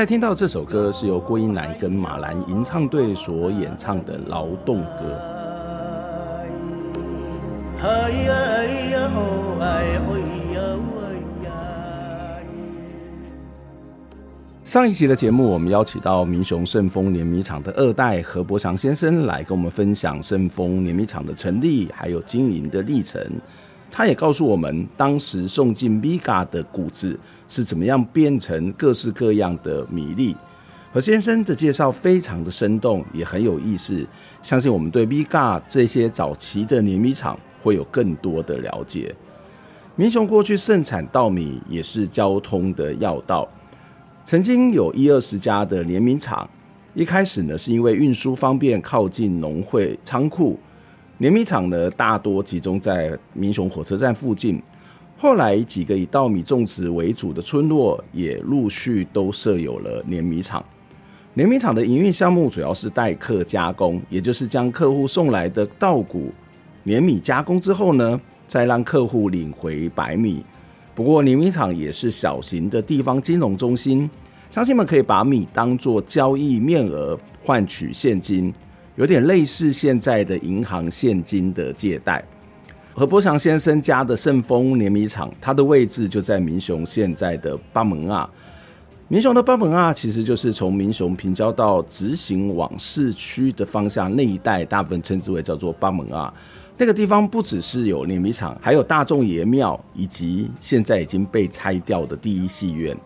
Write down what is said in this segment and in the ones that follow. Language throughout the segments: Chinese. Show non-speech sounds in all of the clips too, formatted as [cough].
在听到这首歌是由郭英男跟马兰吟唱队所演唱的《劳动歌》。上一集的节目，我们邀请到民雄圣丰碾米厂的二代何伯祥先生来跟我们分享圣丰碾米厂的成立还有经营的历程。他也告诉我们，当时送进米嘎的谷子是怎么样变成各式各样的米粒。何先生的介绍非常的生动，也很有意思。相信我们对米嘎这些早期的碾米厂会有更多的了解。民雄过去盛产稻米，也是交通的要道，曾经有一二十家的碾米厂。一开始呢，是因为运输方便，靠近农会仓库。碾米厂呢，大多集中在民雄火车站附近。后来，几个以稻米种植为主的村落也陆续都设有了碾米厂。碾米厂的营运项目主要是代客加工，也就是将客户送来的稻谷碾米加工之后呢，再让客户领回白米。不过，碾米厂也是小型的地方金融中心，乡亲们可以把米当作交易面额换取现金。有点类似现在的银行现金的借贷。何伯祥先生家的圣丰碾米厂，它的位置就在民雄现在的八门啊。民雄的八门啊，其实就是从民雄平交道直行往市区的方向那一带，大部分称之为叫做八门啊。那个地方不只是有碾米厂，还有大众爷庙，以及现在已经被拆掉的第一戏院。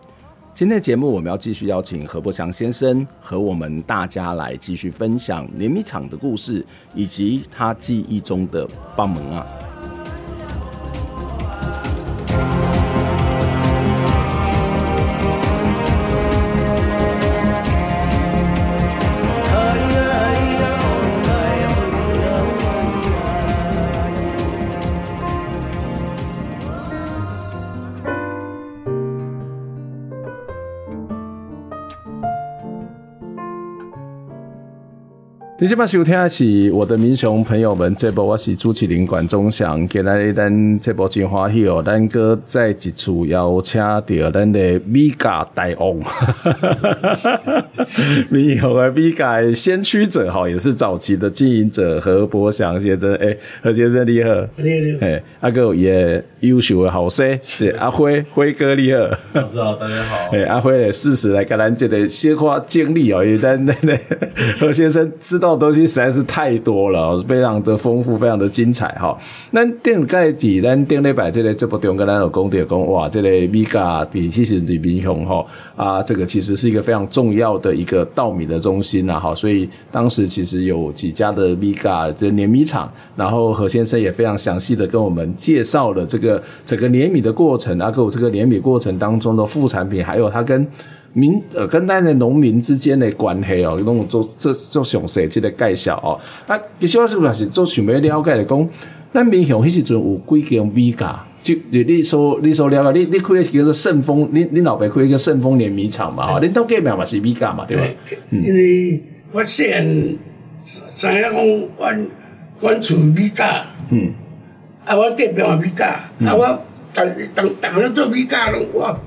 今天的节目，我们要继续邀请何伯祥先生和我们大家来继续分享碾米厂的故事，以及他记忆中的八门啊。你这边收听的是我的民雄朋友们，这波我是朱启林管中祥，今日咱这波真欢喜哦，咱哥在一处邀请到咱的米嘎大王，[laughs] 民雄的米嘎先驱者哈，也是早期的经营者何伯祥先生，哎、欸，何先生你好，你好，哎，阿哥也优秀的好生，[laughs] 是阿辉辉哥你好，老师好，大家好，哎，阿辉也适时来跟咱这个鲜花经历哦，因为咱那那何先生知道。到的东西实在是太多了，非常的丰富，非常的精彩哈。那电盖底，咱电内摆这类这部电跟咱有讲的讲，哇，这类米嘎底其实的民雄哈啊，这个其实是一个非常重要的一个稻米的中心呐哈。所以当时其实有几家的米嘎的碾米厂，然后何先生也非常详细的跟我们介绍了这个整个碾米的过程啊，跟我这个碾米过程当中的副产品，还有它跟。民呃，跟咱的农民之间的关系哦，拢做做做详细这个介绍哦。啊，其实我是不是做想要了解的讲，咱民雄迄时阵有几间米价，就你你说你所了解，你你开个叫做顺丰，你你老爸开叫顺丰碾米厂嘛？哈，恁都计名嘛是米价嘛，对吧？因为我细汉知影讲，阮阮厝米价，嗯，啊，我隔壁嘛米价，啊，我当当当然做米嘎拢我。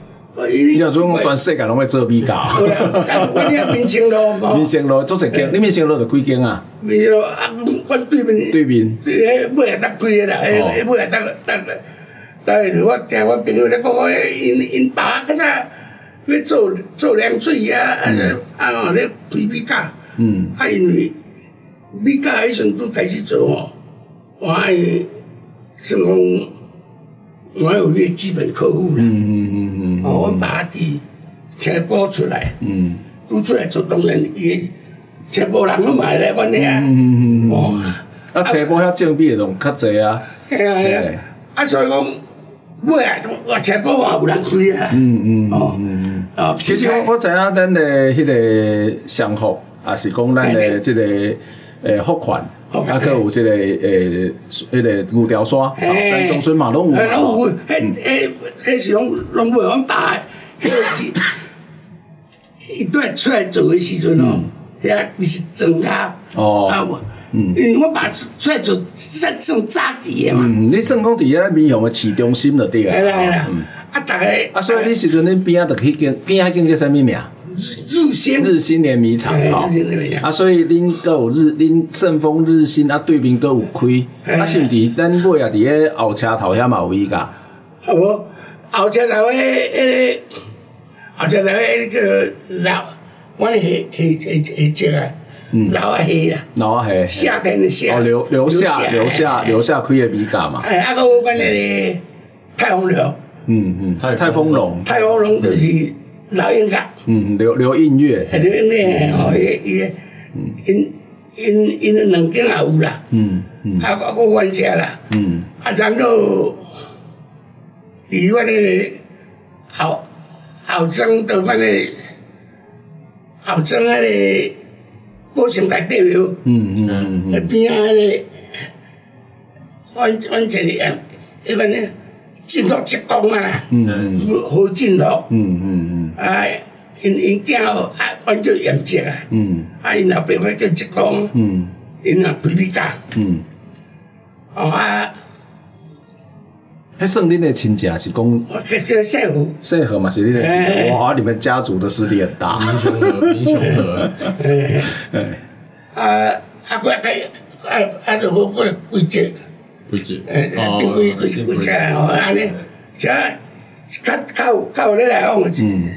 你像说全世界拢会做米嘎，我哋民生路，民生路做一间，你民生路就几间啊？民生路啊，阮对面，对面，诶，尾下搭几个啦，诶，尾下搭搭个，但系我听我朋友咧讲，我因因爸较早咧做做凉水啊，啊，咧开米嘎，嗯，啊，因为米甲迄阵拄开始做吼，我爱算讲，我有你基本客户啦。嗯嗯嗯嗯。哦，我把伫车埔出来，嗯，拄出来做当然伊车埔人拢买来阮遐。嗯嗯嗯。哦，啊，车埔遐种米的拢较济啊。系啊系啊。啊，所以讲，尾啊，我车埔嘛有人开啊。嗯嗯。哦嗯。哦，其实我我知影咱的迄个上福，也是讲咱的这个。诶，福款，啊，搁有即个诶，迄个牛条山，三中村嘛，拢有。拢有，迄、迄、迄是拢拢袂阮爸，迄个是，伊拄来出来做诶时阵哦，遐伊是庄家。哦。啊，嗯，因为我爸出来做算算早期诶嘛。嗯，你算讲伫遐民雄诶市中心就对啊。系啦系啦。啊，逐个。啊，所以你时阵恁边仔着去间，边仔间叫啥物名？日新日新联米厂哈，啊，所以恁都有日恁顺丰日新啊，对面都有开，啊，是毋是？咱尾啊，伫个后车头遐嘛有米甲？好无，后车头迄迄个后车头迄个老，阮下下下下只啊，老啊下啦，老啊下，夏天的夏，哦，留留下留下留下开的米甲嘛。哎，啊，阁有阮个泰丰龙，嗯嗯，太太丰龙，太丰龙就是。老音乐，嗯，刘刘映月，刘映月哦，伊伊，因因因两间也有啦，嗯嗯，啊啊个阮遮啦，嗯，啊然后，伫阮个后后庄到阮个后庄迄个宝成内底有，嗯嗯嗯，那边啊个，阮阮这里啊，一般呢。进入职工啊，嗯好进入，嗯嗯嗯，啊，因因囝哦，啊，阮叫严职啊，嗯，啊，因后边我叫职工，嗯，因啊开你家，嗯，哦啊，迄算恁的亲戚是讲，我叫叫谢和，谢和嘛是恁的亲戚，哇，你们家族的势力很大，民雄和，民雄和，哎，啊啊，我睇，啊啊，就我我规则。规矩，诶，定规规规则哦，安尼，即较较较咧来往，嗯，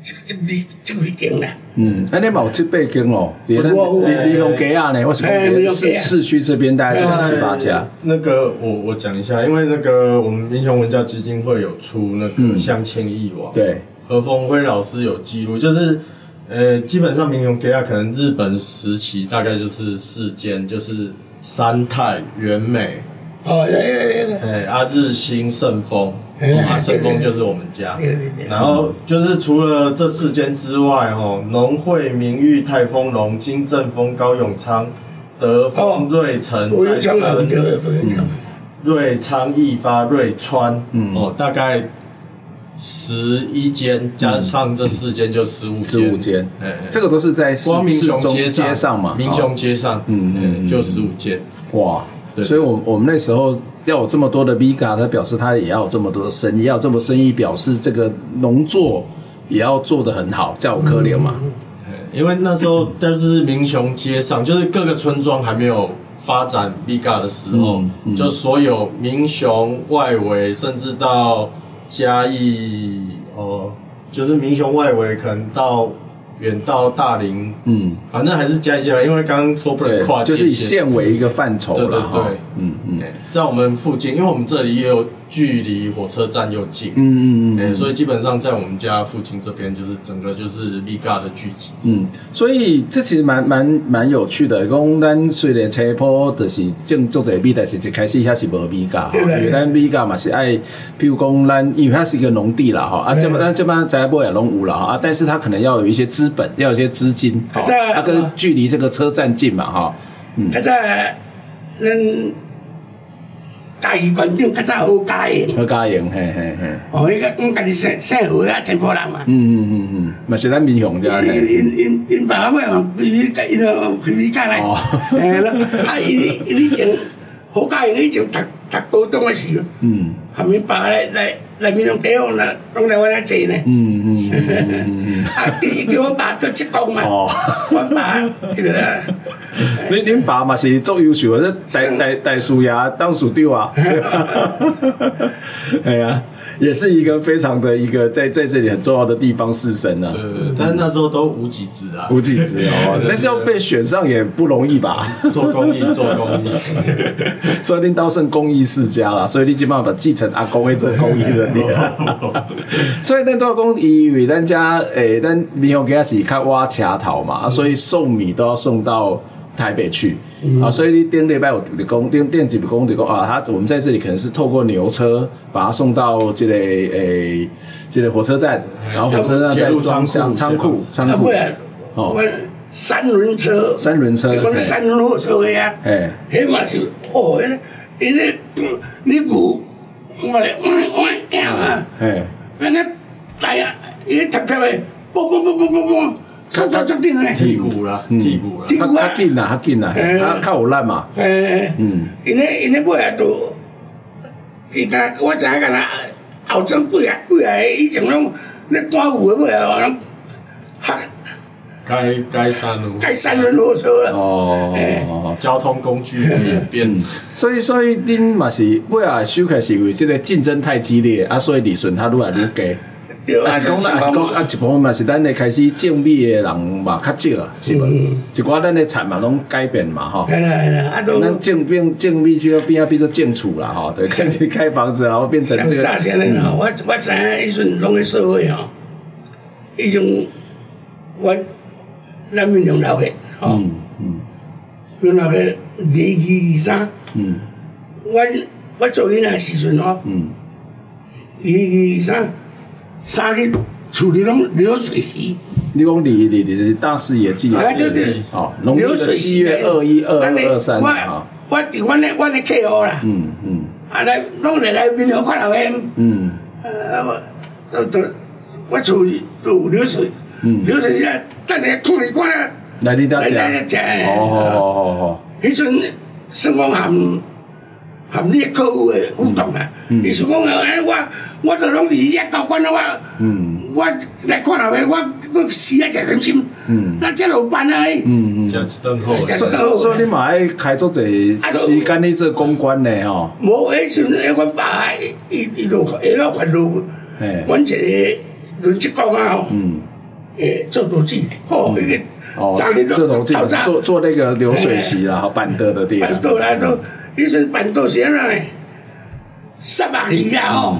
即即米即几间啦，嗯，安尼嘛有七八间哦，你你用几啊呢？我是讲市市区这边大概有七八家。那个我我讲一下，因为那个我们民雄文教基金会有出那个乡亲一网，对，何峰辉老师有记录，就是呃，基本上民雄给啊，可能日本时期大概就是四间，就是。三泰、元美，哦，哎，阿日新、盛丰，啊，盛丰就是我们家。然后就是除了这四间之外，哦，农会、明裕、泰丰隆、金正丰、高永昌、德丰、瑞城、再生、瑞昌、益发、瑞川，哦，大概十一间，加上这四间就十五间。十五间，哎，这个都是在光明雄街街上嘛，民雄街上，嗯嗯，就十五间。哇，对，所以，我我们那时候要有这么多的 VGA，，他表示他也要有这么多的生意，要这么生意，表示这个农作也要做得很好，叫我可怜嘛。因为那时候但是民雄街上，就是各个村庄还没有发展 VGA 的时候，就所有民雄外围，甚至到。嘉义哦，就是民雄外围，可能到远到大林，嗯，反正还是加一些吧，因为刚刚说不能跨界，就是以县为一个范畴了，对对对，嗯嗯，在我们附近，因为我们这里也有。距离火车站又近，嗯嗯嗯，欸、所以基本上在我们家附近这边，就是整个就是米嘎的聚集，嗯，所以这其实蛮蛮蛮有趣的。讲咱虽然车坡就是正做这米，但是一开始遐是无米嘎，[laughs] 因为咱米嘎嘛是爱，譬如讲咱因为它是一个农地啦，哈，啊这么咱这边在波也拢有啦，啊，但是它可能要有一些资本，要有一些资金，好，它跟距离这个车站近嘛，哈，嗯，在嗯。嘉义县长较早好家营，好家营，嘿嘿嘿。哦，伊个我家己姓姓何啊，陈波人嘛。嗯嗯嗯嗯，嘛是咱民雄的。因因因因爸爸嘛，佢佢，因个开米加来。哦。哎咯，啊，因因以前好家营，以前特特高中嘅时候，嗯，后面爸来来来民雄地方啦，讲来我来坐呢。嗯嗯嗯嗯。啊，叫叫我爸做职工嘛。哦。我爸，迄个。[laughs] 你恁爸嘛是足优秀的，大大大树也当树雕啊，[laughs] [laughs] 系啊，[laughs] 也是一个非常的一个在在这里很重要的地方士绅啊。对对，但是那时候都无几职啊，无几职啊，[laughs] 但是要被选上也不容易吧？[laughs] 做公益，做公益，所以恁都算公益世家啦，所以你基本上继承阿公会做公益的力量。所以恁都要讲，因为咱家诶，咱民雄家是开挖桥头嘛，所以送米都要送到台北去。嗯、啊，所以你顶礼拜有的工，顶顶几工的工啊，他我们在这里可能是透过牛车把他送到这个诶、欸，这个火车站，然后火车站再装箱仓库仓库。哦，三轮车，三轮车，讲三轮火车呀，哎，迄嘛是哦，迄因为你鼓，我来我我样啊，哎，那那在啊，伊特特的，嘣嘣嘣嘣嘣嘣。较较较紧嘞，剔骨啦，剔骨啦，较较紧啦，较紧啦，较较有力嘛。诶，嗯，因为因为尾啊都，伊甲我知影甲若后生几啊几啊个以前拢咧端午诶尾啊，拢哈，改改三轮，改三轮火车啦。哦，交通工具也变，所以所以恁嘛是尾啊收开是因为这个竞争太激烈啊，所以利润它愈来愈低。啊，讲咱也是讲啊，一部分嘛是咱咧开始种米诶人嘛较少啊，是无？一寡咱咧产嘛拢改变嘛，吼。系啦系啦，啊都。咱种变种米就要变啊，变做种厝啦，吼，对，开始盖房子，然后变成这个。像早前咧，我我知影迄阵拢咧社会吼，迄种我咱民雄头家，吼，嗯嗯，民雄头家礼仪衫，嗯，我我做囡仔时阵吼，嗯，礼仪衫。三日处理拢流水席，你讲你你你是大视野记啊？哦，流水席月二一二二二三啊。我我伫阮的阮的客户啦。嗯嗯。啊来，拢来来民雄看老远。嗯。呃，都都我处理都流水，嗯流水席等下看一看啊。来你家食。来家食。哦哦哦哦哦。迄阵算讲含含你客户的互动啊。嗯。你是讲哎我。我就拢伫遮交关了我，我来看下个，我我死啊！真忍心，那这落班啊！嗯嗯，真是等好。所以说你嘛爱开足侪时间去做公关的吼。无，迄时阵阮爸伊伊落下落关路，阮一个轮职工啊吼，诶，做图纸，吼，迄个，早年做图纸，做做那个流水席啦，好板凳的地方。板凳啦都，迄阵板凳是安怎呢？三百二啊吼。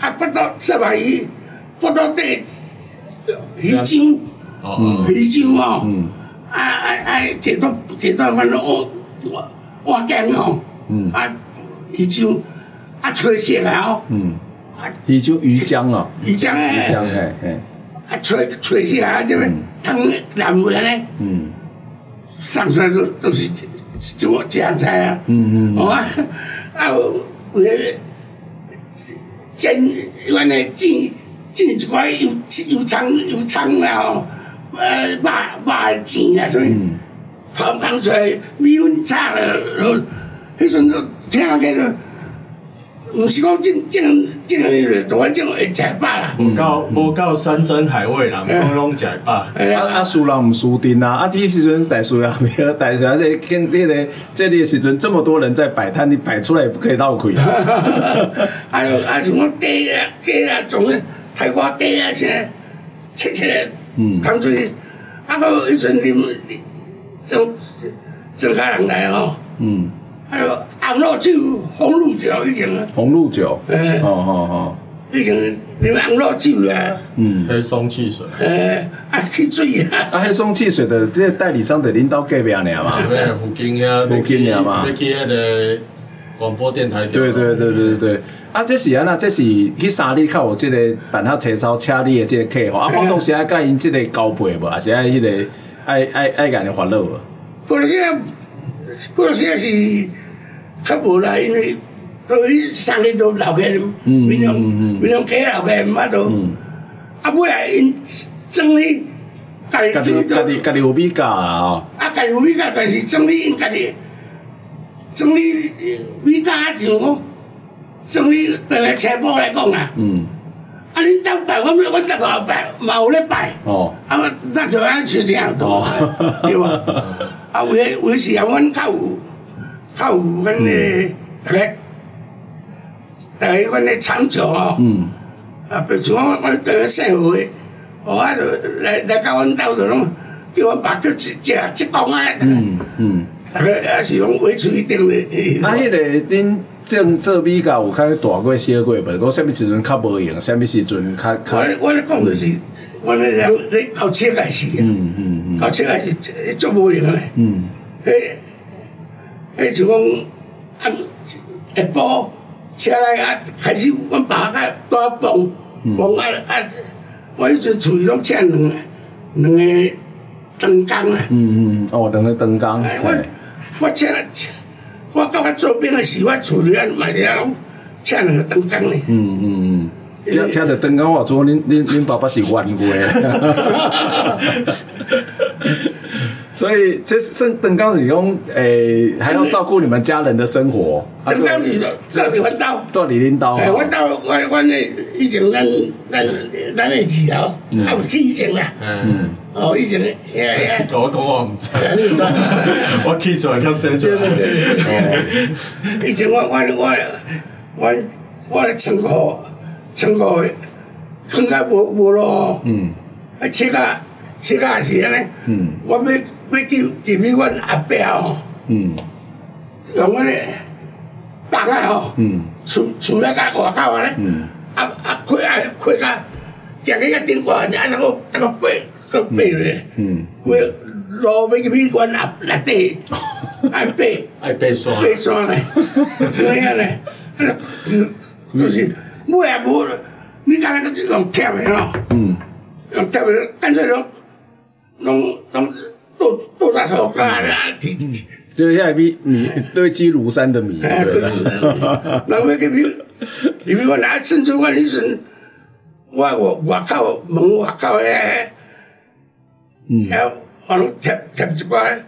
啊，不到三百一，不到对鱼精，鱼精哦，啊啊啊，剪刀剪刀反正我我我干哦，啊鱼精啊吹起来哦，啊鱼就鱼浆哦，鱼浆哎，鱼浆哎哎，啊吹吹起来这边汤蓝不呢？嗯，上出来都都是就这样菜啊，嗯嗯，啊啊我。煎，原来煎煎一块油油葱油葱啦吼，呃，肉肉煎啦，所以芳芳脆，米粉炒了，然后迄阵就听人家说，毋是讲正正正诶，都反正会食饱啦。无够无够山珍海味啦，拢拢食饱。啊啊，输人毋输阵啊！啊，迄时阵大输啊，没有大输啊，这跟这个这里时阵这么多人在摆摊，你摆出来也不可以闹亏啊！还有啊，什么鸡啊鸡啊，种个泰国鸡啊，啥切切的，嗯，扛出去，啊，个迄阵你们种种开人来吼，嗯。还有红露酒、红露酒以前啊，红露酒，哎，好好好，以前啉红露酒啦，嗯，黑松汽水，哎，啊，汽水啊，啊，黑松汽水的这个代理商的领导隔壁啊嘛，[laughs] 对，附近啊，附近啊嘛，要去那个广播电台，对对对对对，啊，这是啊，那这是去三里靠我这个办下车超车里的这个客户，啊，[laughs] 广东时啊，甲因这个交配无，还是爱迄个爱爱爱甲人烦恼无？啊。嗰时也是较无啦，因为都去上去都留嘅，民雄民雄街留嘅，毋捌都。啊，尾啊因整理家己做，家己家己有米价啊。啊，家己有米价，但是整理因家己整理米价就讲整理对个车铺来讲啊。嗯。啊，恁兜拜，我我逐个拜，嘛有咧拜。哦。啊，咱就安收钱多，对无？[laughs] 啊，有诶，有诶时啊，阮较有较有阮诶，大家大家阮咧长桥哦，嗯，啊，比如像我我跟姓胡的，哦，啊，就来来到阮兜就拢叫阮爸叫一只职工啊，嗯嗯，大家也是拢维持一定的。啊，迄个恁种做比较有较大过小过，无讲啥物时阵较无用，啥物时阵较较。我我咧讲就是，我咧人咧搞车个是，嗯嗯嗯，搞车个是做无用个，嗯，迄迄像讲啊，下晡。车来啊，开始阮爸较大帮帮啊啊！我迄阵厝里拢请两个两个啊。嗯嗯，哦，两个灯工。我我请我到我做兵的时，我厝里啊嘛是啊拢请两个灯工咧。嗯嗯嗯，听听着灯光话说，恁恁恁爸爸是冤家。[laughs] 所以这是邓刚子用诶，还要照顾你们家人的生活。邓刚子做你弯刀，做你领导。弯刀我我那以前咱咱咱那几条，啊不去以前啦。嗯。哦，以前。[laughs] 我讲我唔知。[laughs] 我起出来较生出来。对对对。以前我我我我我咧唱歌唱歌，唱甲无无咯。嗯。啊，切啊切啊是安尼。嗯。我要。要叫入去阮阿伯吼，用阮咧房啊吼，厝厝咧甲外口啊咧，啊啊开啊开甲，食起个顶悬，啊那个那个背个背咧，规路要入去阮阿内底，爱背爱背山，[laughs] 背山咧，[laughs] 咁样咧，就是冇也冇，你讲那个用贴的吼，用贴的，干脆拢拢拢。都都在好干的，就是现在米米堆积如山的米，对。那我给比，你比如拿甚至我以前，我我我靠门我靠诶，嗯，然后我拢贴贴一块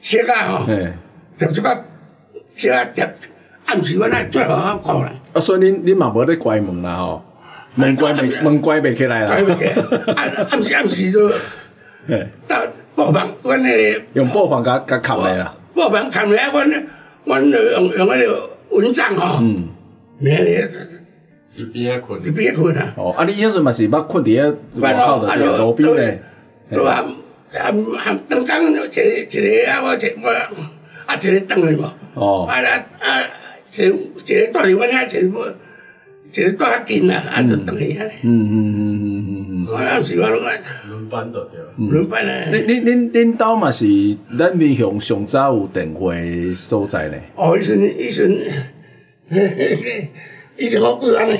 切啊吼，贴一块切啊贴，暗时我那最好好搞啦。啊，所以恁恁嘛无咧关门啦吼，门关袂门关袂起来啦。暗暗时暗时都，到。布棚，阮迄个用布棚甲甲盖来啦。布棚盖来，阮阮用用迄个蚊帐吼。嗯。咩咧？一边困，一边困啊。哦，啊，你迄阵嘛是捌困伫个外口的路边咧。对吧，啊啊，当工一个一个啊，我一我啊一个当去无。哦。啊啊啊，一个一个带伫阮遐，一个一个带较近啊，啊就当去遐。嗯嗯嗯嗯嗯嗯。我有时我拢爱。轮班的对。轮班咧。恁恁恁恁兜嘛是咱闽雄上早有电话所在咧。哦，以前以前，以前我过安尼。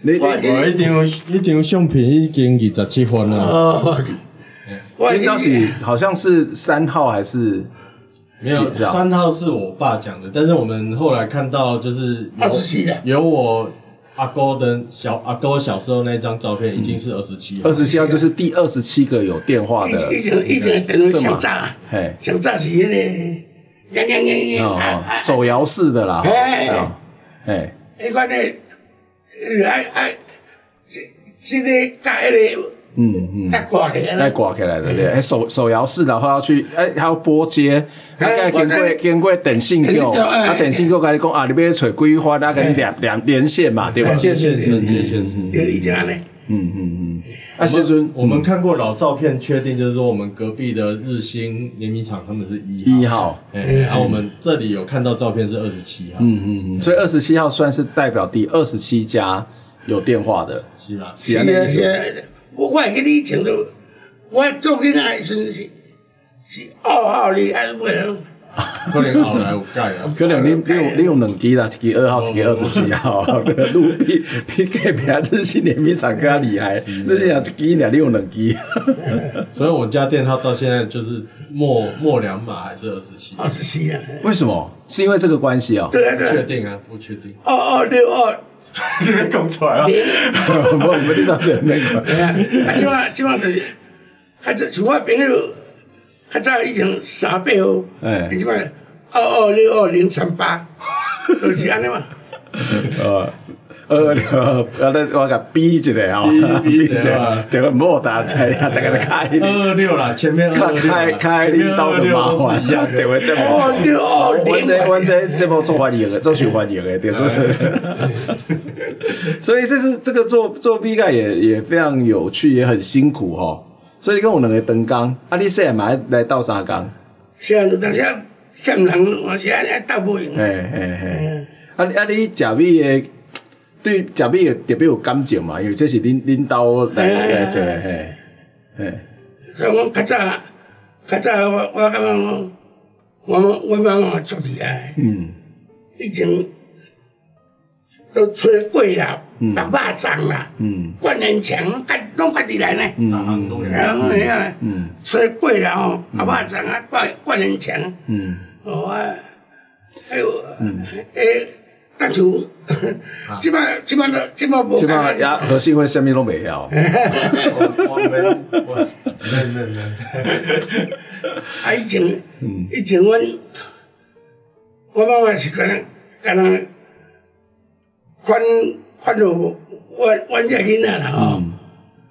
你我一张一张相片已经二十七分了。哦。我当时好像是三号还是？没有，三号是我爸讲的，但是我们后来看到就是二十七的，有我。阿哥的小阿哥小时候那张照片已经是二十七号，二十七号就是第二十七个有电话的。以前以前等于想炸，嘿，想炸是那个，样样样样，手摇式的啦，哎哎，那个呢，哎哎，这这个加那个。嗯嗯，再挂起来，再挂起来的对，哎手手摇式的话要去，哎还要拨接，还经过经过电信局，啊电信局跟你讲啊，你要找规划，那跟你连连连线嘛，对吧？接线是接线是，对，以前呢，嗯嗯嗯。啊，其实我们看过老照片，确定就是说我们隔壁的日新联名厂他们是一号，哎，然后我们这里有看到照片是二十七号，嗯嗯嗯，所以二十七号算是代表第二十七家有电话的，是吧？是啊，是啊。我我迄以前都，我做囡仔时阵是是二号哩，还是不能？可能后来有改啊。[laughs] 可能你 [laughs] 你有你用两支啦，一支二号，一支二十七号。[laughs] 路比比隔壁日新碾米厂更加厉害，日新啊一支两，你有两支。所以我家电号到现在就是末末两码还是二十七？二十七啊？为什么？是因为这个关系哦？对对，确定啊？不确定。二二六二。[laughs] 这边讲出来了，[laughs] 我我知道的那个。哎呀，啊，今晚今晚就是，他这像我朋友，较早以前三百号，哎，今二二六二零三八，就是安尼嘛。[laughs] 呃，二六，我咧我甲比一下吼，比一下，这个莫大菜啊，大家来开二二六啦，前面二开开你刀的麻烦一样，对不对？哦，六二我这我这这波做欢迎的，做受欢迎的，对不对？[laughs] 所以这是这个做做 B 盖也也非常有趣，也很辛苦哈。所以跟我两个灯工，啊，你现在嘛来倒三工？是啊，当时欠人，我是爱倒不赢。哎哎哎，啊啊，你食米的。对，食米特别有感情嘛，因为这是恁恁兜来来做的，嘿，嘿。所以我较早，较早我我我我我妈妈做厉害，嗯，以前都吹粿啦，打肉粽啦，嗯，灌人墙，拢拢家己来呢，嗯。嗯，然后嗯，吹粿啦吼，打肉粽啊，灌灌人墙，嗯，哦啊，还有，嗯，诶。但是，基本基本都基本无。即摆也何信会啥物拢袂晓。我们我没没没。啊，以前，以前阮，我妈妈是可能可能，款款到阮阮这囡仔啦吼。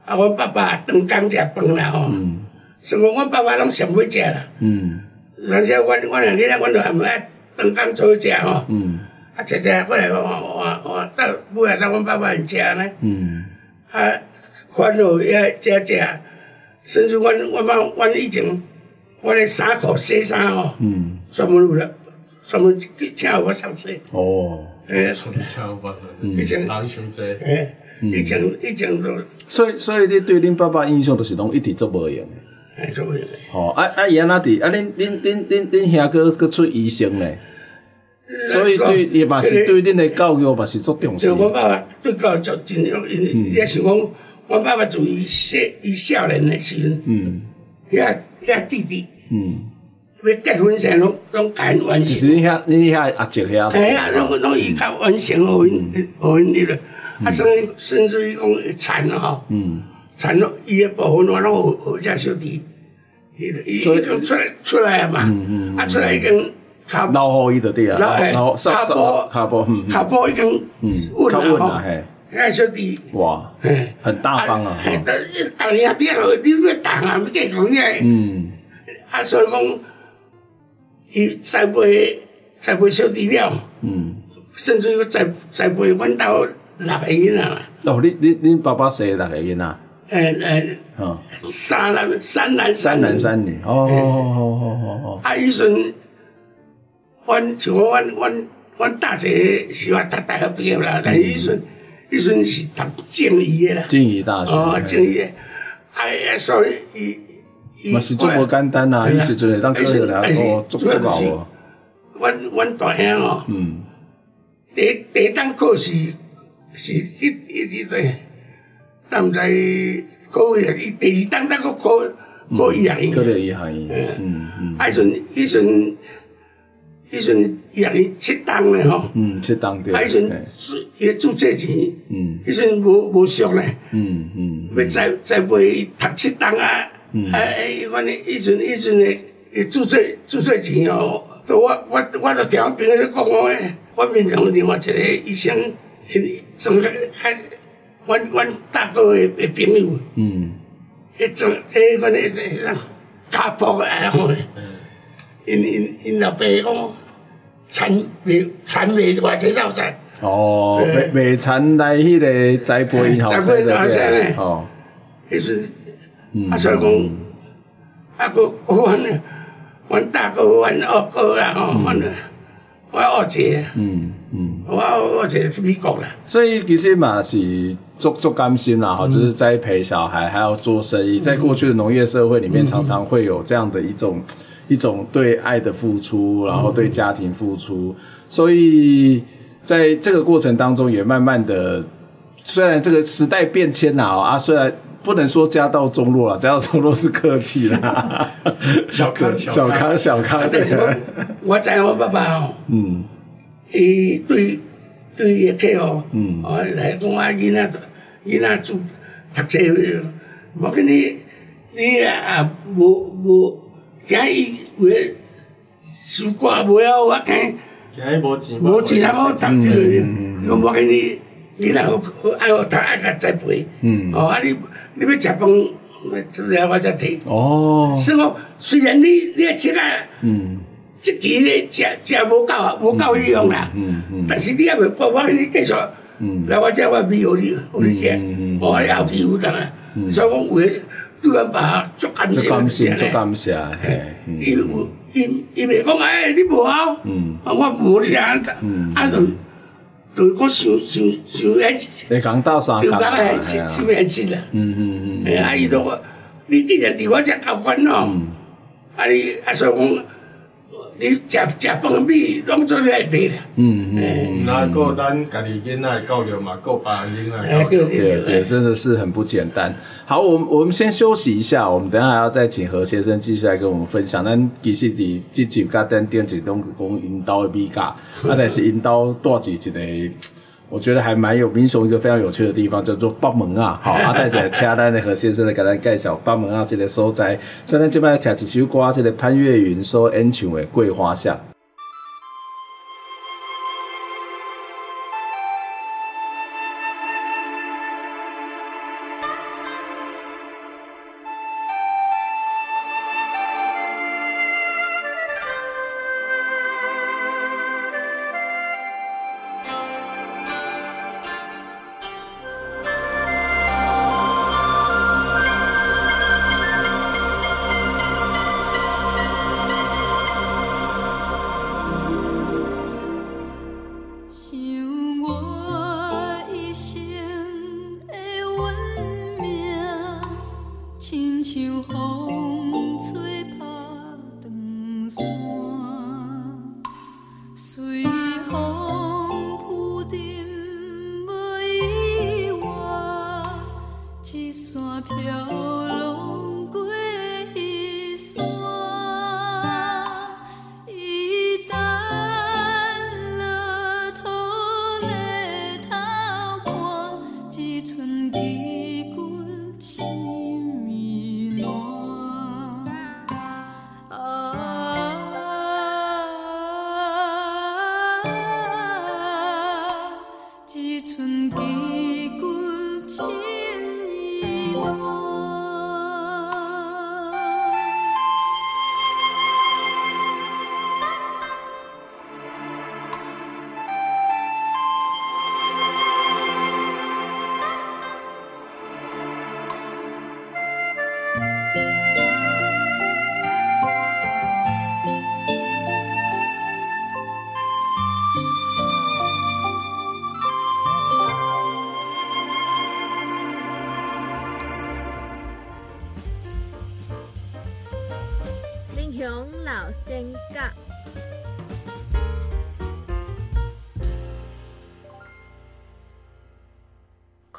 啊，阮爸爸当工食饭啦吼。所以讲，阮爸爸拢上尾食啦。嗯。而且，阮阮两囡仔，阮都还没爱当工做食吼。嗯。啊，食食过来，我我我到尾啊，到阮爸爸因食呢。嗯。啊，饭后也食食，甚至我我妈，我以前，我的衫裤洗衫哦，嗯，专门有了，专门请我上洗。哦。诶，从请我上洗。以前人伤济。诶，以前以前都。所以所以你对恁爸爸印象都是拢一直做无用诶。诶，做无用。哦，啊啊伊安怎伫？啊，恁恁恁恁恁兄哥佫出医生呢？所以对，也嘛是对恁的教育嘛是足重视。我爸爸对教育足重要，因也是讲，我爸爸自伊少伊少年的时阵，嗯，遐遐弟弟，嗯，要结婚时拢拢甲因完成。是恁遐恁遐阿叔遐。哎呀，拢拢伊甲完成，互因互因迄个，啊，甚甚至于讲产吼，嗯，产伊的部分我拢互互遮小弟，伊伊已经出来出来啊嘛，嗯嗯，啊出来已经。老好伊的对啊，然后卡波卡波，卡波已经稳了吼，遐小弟哇，很大方啊，大兄弟哦，你越大啊，你这种嘢，嗯，啊，所以讲，伊栽培栽培小弟了，嗯，甚至于栽栽培阮兜六个囡仔嘛。哦，你你你爸爸生六个囡仔？诶诶，哦，三男三男三男三女，哦哦哦哦哦，啊，伊阵。阮像我，阮阮阮大姐是话读大学毕业啦，但系迄阵迄阵是读静宜的啦。静宜大学。哦，静宜，哎呀，所以伊伊。嘛是做无简单啦，伊时阵会当科学来哦，做做老哦。阮阮大兄哦，嗯，第第一档课是是一一啲对，但毋知考个伊第二当那个考考医学院。考了医学院。嗯嗯。啊，迄阵迄阵。迄阵廿年七档嘞吼，嗯，七档对。啊，迄阵是伊注册钱，嗯，迄阵无无俗嘞，嗯嗯，要再再买读七档啊，嗯，啊，伊讲呢，迄阵迄阵嘞，伊注册注册钱哦，都我我我都听我朋友讲我诶，我面上另外一个医生，因从个看，阮阮大哥诶诶朋友，嗯，迄种诶讲呢，迄种家仆诶吼。因因因老爸讲，田卖田卖偌济老菜。哦，卖卖田来迄个栽培后生的。哦，迄是，啊所以讲，啊个阮阮大哥阮二哥啦吼，阮我二姐，嗯嗯，我二姐去美国啦。所以其实嘛是足足甘心啦，哈，就是栽培小孩，还要做生意。在过去的农业社会里面，常常会有这样的一种。一种对爱的付出，然后对家庭付出，所以在这个过程当中，也慢慢的，虽然这个时代变迁了啊，虽然不能说家道中落了，家道中落是客气啦，小康小康小康，对。我知我爸爸哦，嗯，伊对对客哦，嗯，我来讲啊，囡仔囡仔做读册，我跟你你啊无无。惊伊为书挂无晓，我惊。惊伊无钱。无钱，然后读书，我无给你你若好爱学读爱甲栽培，嗯，哦，啊你你要食饭，出来我才提。哦，是讲虽然你你诶切啊，嗯，即期咧食食无够啊，无够你用啦，嗯嗯，但是你也袂过，我给你继续，嗯，来我这我味互你，互你食，哦，你后期有当啊，所以讲为对阮爸足感谢，足感谢，足感谢，嘿，伊有伊伊袂讲哎，你无效，嗯，我无啥，啊就。就我想想想诶，你讲到啥？就讲诶，是是咩事啦？嗯嗯嗯。诶，啊伊就话，你既然伫我遮交关咯，啊你啊所以讲，你食食饭米拢做来地啦。嗯嗯。那个咱家己囡仔教育嘛，个别人囡仔教育。对对对，真的是很不简单。好，我们我们先休息一下，我们等下还要再请何先生继续来跟我们分享。咱其实伫即集甲等电视拢讲引导的比较，啊，但是引导带住一个，我觉得还蛮有民雄一个非常有趣的地方，叫做北门啊。好，[laughs] 阿，带着请咱的何先生的给咱介绍北门啊这个所在。所以咱这摆听一首歌，这个潘越云所演唱的《桂花巷》。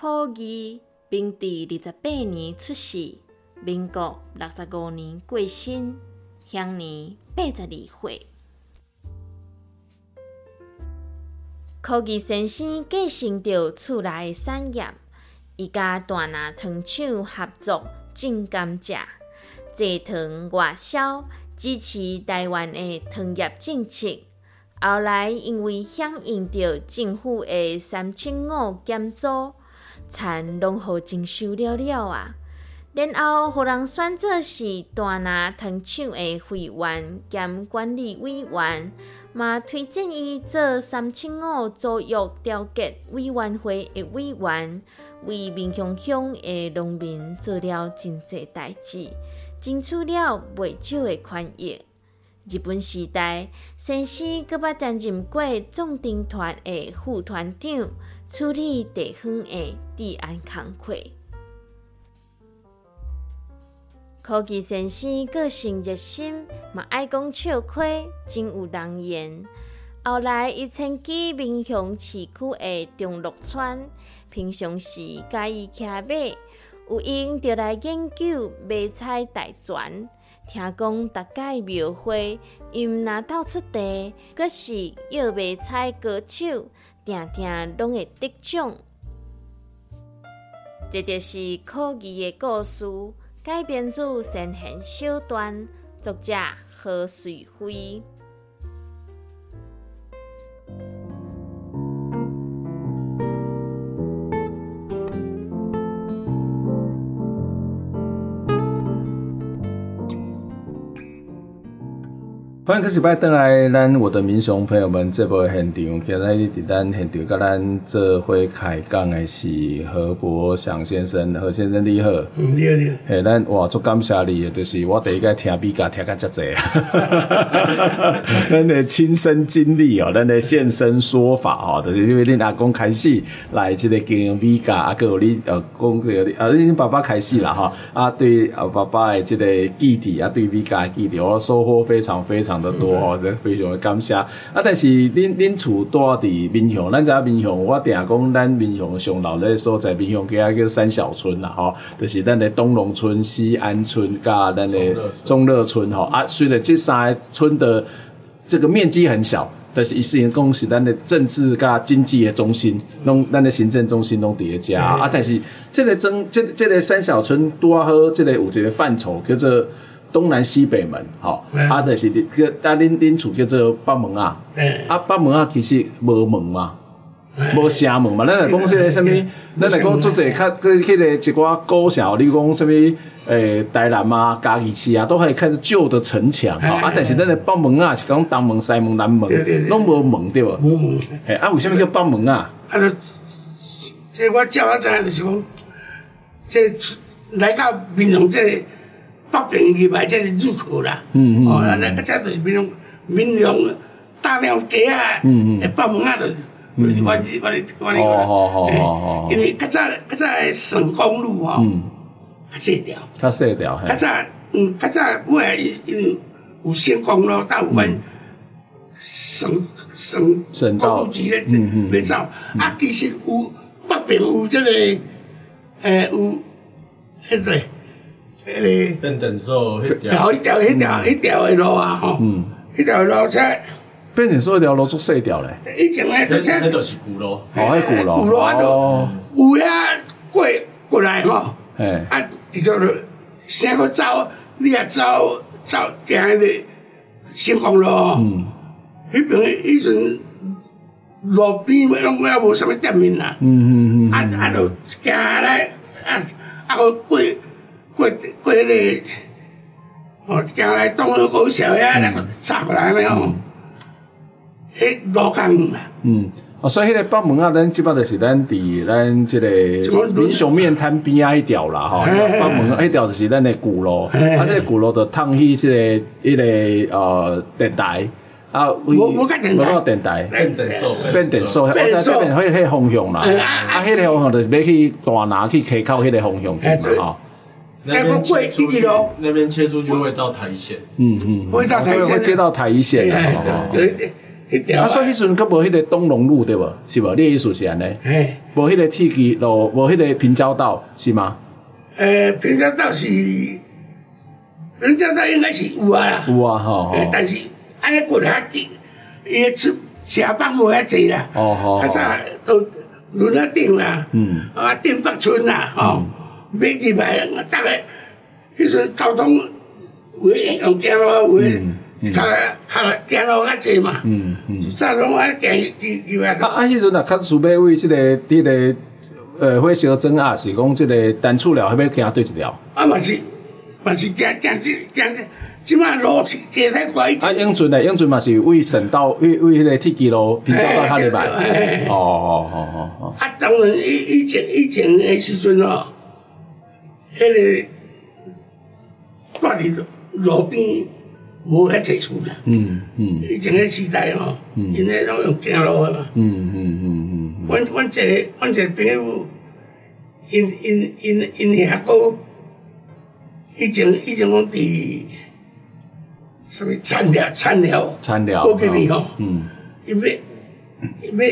科技明治二十八年出世，民国六十五年过身，享年八十二岁。科技先生继承着厝内的产业，伊甲大拿糖厂合作种甘蔗，制糖外销，支持台湾的糖业政策。后来因为响应着政府的三千五减租。田拢互征收了了啊！然后互人选做是大拿糖厂的会员兼管理委员，嘛推荐伊做三七五租约调解委员会的委员，为民雄乡的农民做了真侪代志，争取了袂少的权益。日本时代，先生阁捌担任过壮丁团的副团长。处理地方的治安工作，科技先生个性热心，嘛爱讲笑话，真有人缘。后来，伊迁居民雄市区的中乐川，平常时佮伊骑马，有闲就来研究买菜大全。听讲大概庙会，伊毋若斗出题，阁是要买菜高手。定定拢会得奖，这就是科技的故事，改编自神行小段，作者何穗辉。欢迎各位登来咱我的民雄朋友们，这波现场，今日伫咱现场跟咱做伙开讲的是何伯祥先生，何先生你好。嗯，你好你好。嘿，咱哇足感谢你的，就是我第一个听比较听较遮济，咱的亲身经历哦，咱的现身说法哦，就是因为恁阿公开始来这个经营米甲，啊，个有你呃讲个啊，恁爸爸开始啦哈，啊对啊爸爸的这个记忆啊，对米甲的记忆，我收获非常非常。的多哦，这非常的感谢啊！但是恁恁厝住伫民雄，咱遮民雄，我定讲咱民雄上老的所在民雄叫叫三小村啦，吼，就是咱的东龙村、西安村加咱的中乐村吼啊。虽然这三个村的这个面积很小，但是伊是因讲是咱的政治加经济的中心，拢咱的行政中心拢伫遮啊。但是这个中这这个三小村多好，这个有一个范畴叫做。东南西北门，吼，啊，就是叫啊，恁恁厝叫做北门啊，啊，北门啊，其实无门嘛，无城门嘛，咱来讲说个啥物，咱来讲做者较去迄个一寡古城，你讲啥物，诶，台南啊，嘉义市啊，都可以看到旧的城墙，吼，啊，但是咱的北门啊，是讲东门、西门、南门，拢无门对无？无门，诶，啊，为啥物叫北门啊？啊，这我照我知影就是讲，这来到闽南这。北平入来才是入口啦，嗯嗯，哦，咱个只就是闽南闽南大庙街啊，嗯嗯，诶，北门啊，就是就是我我我哩，哦哦哦，因为较早较早省公路吼，嗯，较细条，较细条，较早嗯较早尾啊因为有省公路，大部分省省省公路局咧，嗯嗯，来走，啊，其实有北平有这个诶有迄个。变电所迄条，迄条迄条迄条的路啊，吼，迄条路才变电所一条路做细条嘞。以前诶，就是古路，哦，迄古路，古路啊，都有遐过过来吼，诶，啊，就先个走，你也走走行迄个新公路，嗯，迄边以前路边拢也无啥物店面啦，嗯嗯嗯，啊啊，就行来啊啊个过。过过迄个，哦，行来东河国小呀，那个插过来没有？迄路工啦。嗯，哦，所以迄个北门啊，咱即摆就是咱伫咱即个民雄面摊边啊，迄条啦，吼。北门啊，迄条就是咱的鼓楼，啊，这个古路就通去即个迄个呃电台啊，无无个电台，无个电台，变电所，变电所，迄迄方向啦，啊，迄个方向就是要去大拿去溪口迄个方向去嘛，吼。那边切出去，那边切出去会到台一线。嗯嗯，会到台一线，会接到台一线。对对对。啊，所以迄阵阁无迄个东龙路对无？是无？你的意思是安尼？哎，无迄个铁骑路，无迄个平交道是吗？诶，平交道是，平交道应该是有啊。有啊，吼。但是安尼过较紧，伊出车车帮无遐济啦。哦吼。较早都轮啊顶啦。嗯。啊，顶北村啦，吼。买几排，大概迄阵交通会用电路，会较较电路较济嘛。嗯嗯。早拢爱电几几排。啊啊！迄阵啊，较厝买位即个迄个呃火烧针啊，是讲即个单厝了，还要行对一条。啊嘛是，嘛是行行即行即，即马路是加太快。啊，永顺嘞，永顺嘛是为省道，为为迄个铁骑路平交道较礼拜。哦哦哦哦哦。啊，当然以以前以前诶时阵哦。迄个住伫路边无遐济厝啦。嗯嗯。以前个时代吼，因个拢用走路。嗯嗯嗯嗯。阮阮一个阮一个朋友，因因因因遐个以前以前讲伫啥物田寮田寮田寮过去哩吼。嗯。伊要要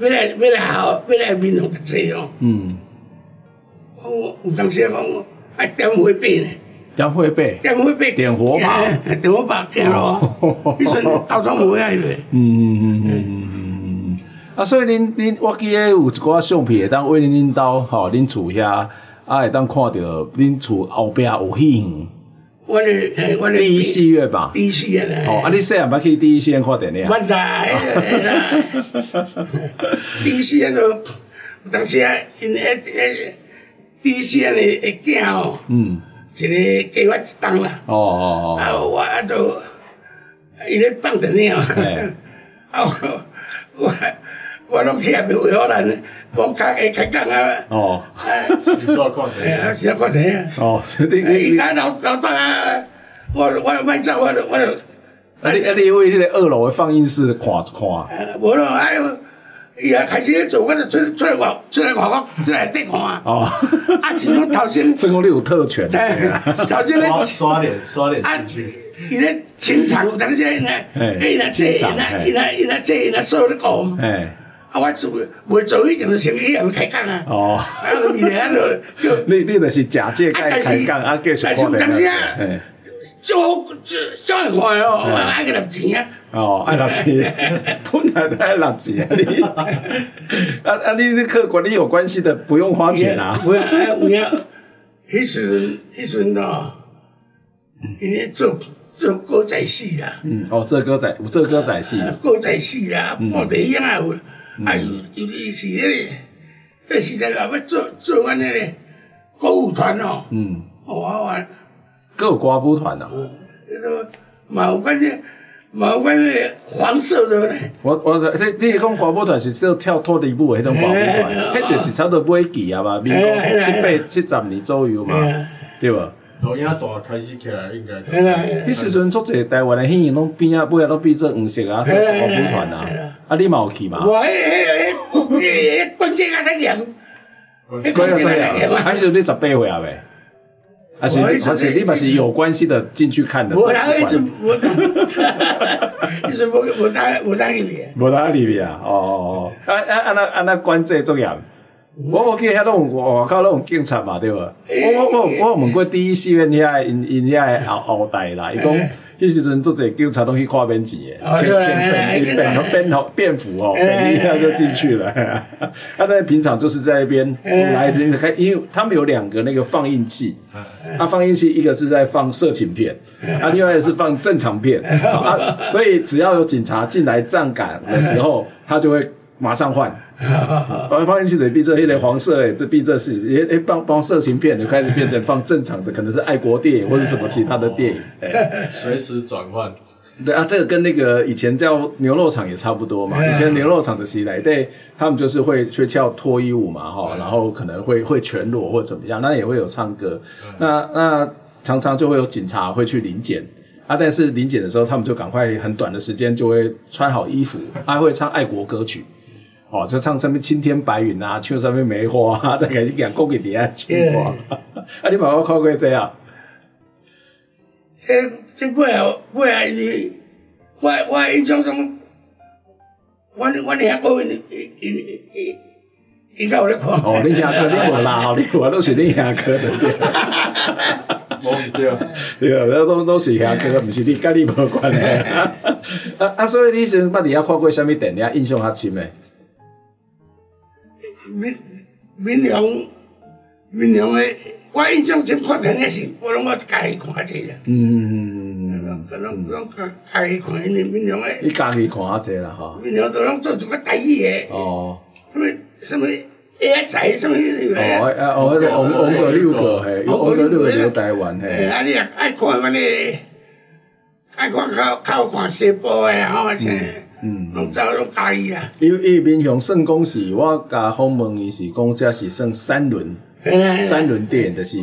要来要来好要来民雄读册哦。嗯。我有当时讲。啊，点火把呢？点火把，点火把，点火把，[laughs] 点火把，行路。你说交通无遐个？嗯嗯嗯嗯嗯嗯。啊，所以恁恁，我记得有一寡相片会当为恁恁兜吼，恁厝遐啊会当看到恁厝后壁有戏院。我咧，我咧。第一戏院吧。第一戏院咧。哦，啊，你细汉捌去第一戏院看电影？我知。[laughs] 第一戏院就当时啊，因诶诶。第一线的会惊哦，嗯，一个加我一档啦，哦哦哦，啊我啊都，伊咧放电影哦，[laughs] 啊我我我拢去下面为好难，我开开开讲啊，哦，洗刷看哎，啊，是啊，看电影，哦，你伊你家老老大啊，我我卖走，我我就，啊你啊你为迄个二楼的放映室看看，呃，无咯，哎，伊啊开始咧做，我就出出来外出来外国出来底看啊，哦，啊，是种头先，成功你有特权，哎，头先咧。刷刷脸刷脸啊进去，，伊咧清场有当时伊咧，嘿。伊若这，伊清场若伊若伊若这，伊若所有咧讲，哎，啊，我做袂做以前就先去下面开讲啊，哦，啊，伊咧啊，就叫 [laughs] 你你就是假借开开讲啊，继续但是有当时啊哎，做做做人看哦，我爱个纳钱啊，哦，爱纳钱，[laughs] 本来都爱纳钱啊，你，[laughs] 啊啊你你客管你有关系的不用花钱啊，有啊，有啊，迄时迄时哦，因咧做做歌仔戏啦。嗯，哦，做歌仔有做歌仔戏，歌仔戏啦，布袋戏啊有，啊尤其是迄个，迄时代啊要做做阮迄个歌舞团哦，嗯，哦我我各有歌舞团啊，迄个嘛有关系，嘛有关系黄色的咧，我我这你讲歌舞团是说跳脱离舞的迄种歌舞团，迄就是差不多尾期啊嘛，民国七八七十年左右嘛，对吧？录影带开始起来应该迄时阵足侪台湾的演员拢变啊，尾啊拢变做黄色啊，做歌舞团啊，啊你嘛有去嘛？我迄迄迄迄关键啊在演，几啊岁啊？还是你十八岁啊？呗？还是而且你嘛是有关系的进去看的？无人一直无，一直无无当无当入去，无哪 [laughs] 里面啊？哦哦哦，啊啊啊那啊那管制作业，我我记得遐拢有外口拢有警察嘛，对无？我我我我有问过第一戏院遐因因遐后后代啦，伊讲迄时阵做者警察拢去看免钱的，签签便便便便服哦，便一下就进去了。[laughs] 他在平常就是在那边来因为他们有两个那个放映器，他放映器一个是在放色情片，啊，另外是放正常片，啊，所以只要有警察进来站岗的时候，他就会马上换。[laughs] 放放映器的变这一类黄色诶，这变这是诶诶放放色情片的开始变成放正常的，可能是爱国电影或者什么其他的电影。随时转换。对啊，这个跟那个以前叫牛肉场也差不多嘛。以前牛肉场的时代，对，他们就是会去跳脱衣舞嘛，哈，然后可能会会全裸或怎么样，那也会有唱歌。那那常常就会有警察会去临检啊，但是临检的时候，他们就赶快很短的时间就会穿好衣服，还会唱爱国歌曲。哦，就唱什么青天白云啊，唱什么梅花啊，[laughs] 大概是讲讲给底下听过。[laughs] 啊，你爸爸看过这样？这这尾后尾后因为，我我印象中，阮阮遐个因因因因因有咧看。哦，你兄哥你无啦，你我都是你兄哥的对。忘掉，[laughs] 对啊，那都都是兄哥，毋是你甲你无关系。啊啊，所以你先捌伫遐看过啥物电影印象较深诶？闽闽南闽南的，我印象中看电影是，我拢我家己看者啦。嗯嗯嗯嗯，拢拢拢家家己看，因为闽南的，你家己看较济啦吼。闽南都拢做一个台语诶，哦什么什么野菜什么迄个。哦啊哦，迄个王王者六个嘿，王者六个留台湾嘿。啊，你若爱看阮个，爱看较较有看西部诶吼，像，嗯，拢走拢家己啦。因为伊民雄算讲是，我甲访问伊是讲这是算三轮。三轮电影的是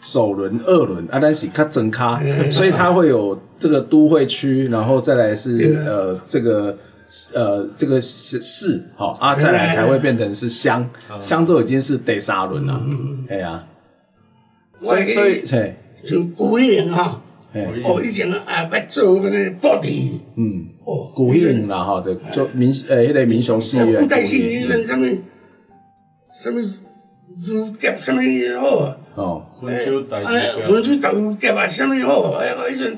首轮、二轮啊，但是较增咖，所以它会有这个都会区，然后再来是呃这个呃这个是市，好啊，再来才会变成是乡，乡都已经是第三轮了，哎呀，所以所以嘿，像古影吼，嘿，哦，以前啊捌做那个布地，嗯，哦，古影啦哈，对，做民诶迄个民雄戏院，古代戏迄阵什么什么如蝶什么好啊，哦，温州大哎，文书豆如蝶啊，什么好，哎，我迄阵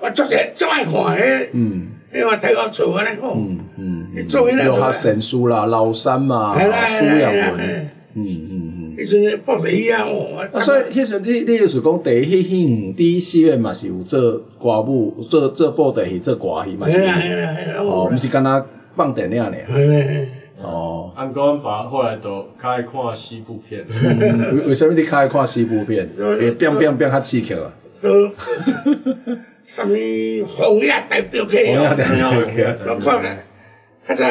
我足者足爱看迄，嗯迄我睇我做安尼好，嗯嗯，你做迄个有学神书啦，老三嘛，苏系啦养文嗯嗯。迄阵布地啊，哦，啊，所以迄时你你就是讲第一戏第一戏院嘛是有做歌舞，做做布袋戏，做歌戏嘛是有。系啦系啦系啦，哦，毋是干若放电影咧。哦，按哥阮爸后来都较爱看西部片，为为什么你较爱看西部片？[laughs] 会变变变较刺激啊？都什么红叶代表去哦，我看较早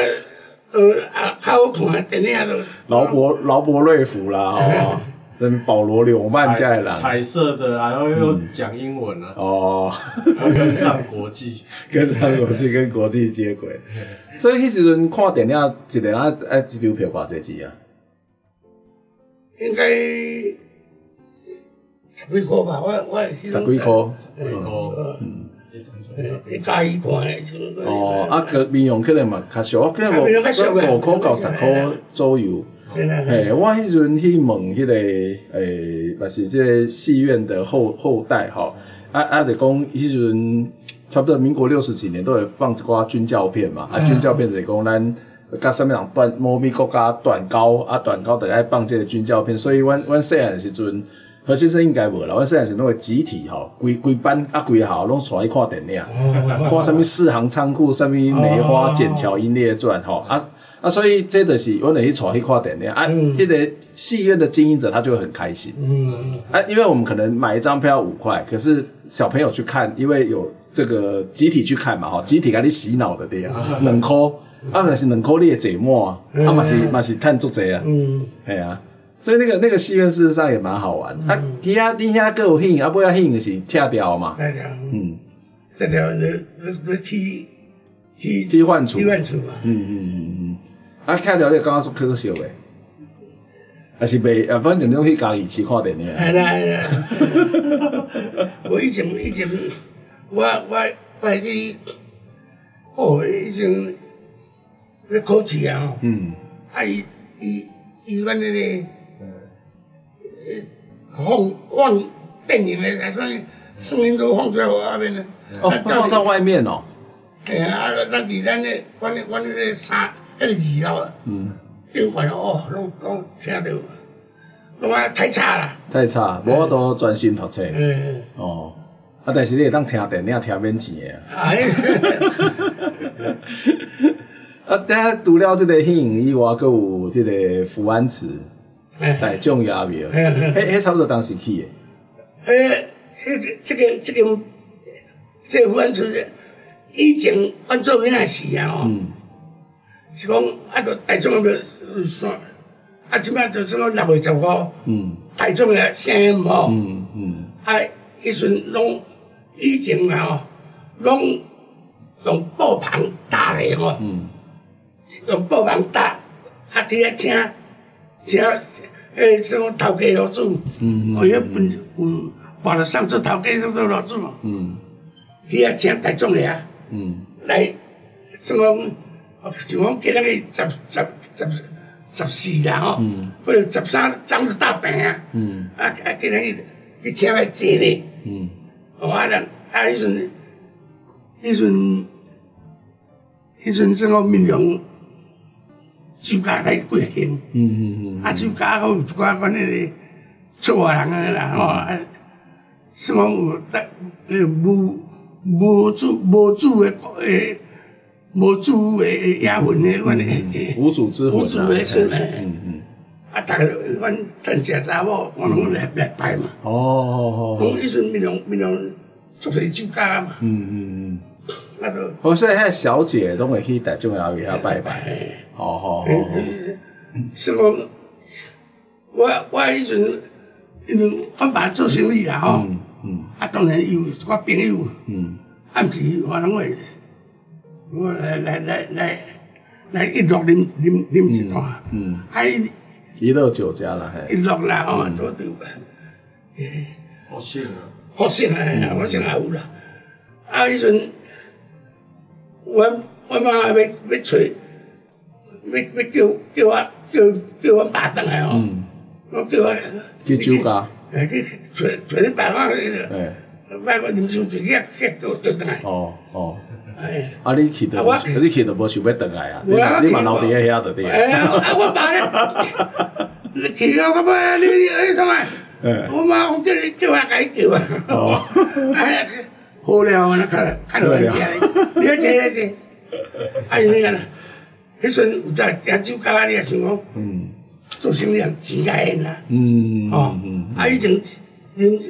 呃啊较好看的电影都劳勃劳勃瑞福啦，[laughs] 哦，什么保罗纽曼这样的啦，彩色的，然后又讲英文啊，哦，跟上国际，[laughs] 跟上国际，跟国际接轨。所以迄时阵看电影一个啊啊一张票偌济钱啊？应该十几块吧，我我十几块，十几块，嗯，哦，啊个面容可能嘛较俗，可能五五块到十块左右。嘿，我迄阵去问迄个诶，嘛是即个戏院的后后代吼，啊啊，就讲迄阵差不多民国六十几年都会放一寡军教片嘛，啊军教片就讲咱。甲什么人断，某咪国家断交啊，断交得爱放这个军教片，所以阮阮细汉时阵，何先生应该无啦。我细汉时拢会集体吼，规规班啊规校拢带去看电影，哦、[laughs] 看什么四行仓库，什么梅花剑桥英烈传吼啊啊，所以这就是阮会去带去看电影。啊。迄、嗯、个戏院的经营者他就会很开心，嗯啊，因为我们可能买一张票五块，可是小朋友去看，因为有这个集体去看嘛，吼，集体给你洗脑的对啊，两块。啊，那是两块你也坐满啊，啊嘛是嘛是赚足济啊，嗯，系啊，所以那个那个戏院事实上也蛮好玩。啊，其他底下各有戏，啊不要戏就是跳掉嘛，嗯，跳掉你你你替替替换处，替换嗯嗯嗯嗯，啊跳掉你刚刚说可笑诶，还是未啊，反正你去家己去看电影。系啦系啦，[laughs] 我以前以前我我我去哦以前。那考试啊，嗯，啊伊伊伊阮那个，放放电影的，什么声音都放在外面呢？哦，放到外面哦。哎呀，啊，咱伫咱的，阮阮那个三，那个二楼，嗯，顶悬哦，拢拢听到，拢啊太差啦。太差，无法度专心读册。嗯。哦，啊，但是你会当听电影听免钱的啊。哎。[laughs] 啊！等下除了这个电影以外，阁有这个福安祠、大众也庙，迄迄差不多当时去诶。诶，迄这个这个这个福安祠，以前阮做囡仔时啊，哦，是讲啊，着大众爷庙算，啊，即摆就算讲六月十五，嗯，大众爷生吼，嗯嗯，啊，迄阵拢以前啊，拢用布棚搭的吼。用布棚搭，啊，底下请请诶，什么头家老祖，哦，迄本有画了上做头家上做老祖嘛，底下请大众俩，来，什么，就讲今日个十十十十四啦吼，或者十三长得大病啊，嗯。啊啊今日去请来坐咧，哦啊人啊迄阵，迄阵，迄阵什么民雄。酒家来过境，嗯嗯嗯，啊酒家阁有一寡阮迄个出外人个啦吼，啊，什么有得诶无无主无主诶诶无主诶雅文诶，阮诶无主之魂啊，嗯嗯，啊，逐个阮趁食查某，我拢来来拜嘛，哦哦哦，讲迄阵民雄民雄做些酒家嘛，嗯嗯嗯，那都，哦，所以遐小姐拢会去大众爷庙遐拜拜。好好好，是讲我我迄阵，因为阮爸做生意啦吼，嗯，啊当然有一寡朋友，嗯，暗时我拢会，我来来来来来一落啉啉啉一段，嗯，还一乐酒家啦，嘿，一落啦吼，都都，好性啊，好性啊，我想也有啦，啊迄阵，我我妈要要找。要要叫叫我叫叫我爸转来哦，我叫我叫酒家，诶去找找你爸妈去，买个饮酒醉，遐遐叫叫转来。哦哦，啊你去都，你去都无想要转来啊？你你嘛留伫遐遐着对。啊我爸咧，你去到我爸，你你你创来，我妈我叫你叫我甲伊叫啊。哦，哎，好了，我那看看到人家，你要坐来坐，哎你看。迄阵有在订酒家，你也想讲，做生意人钱较现啦，哦，啊以前因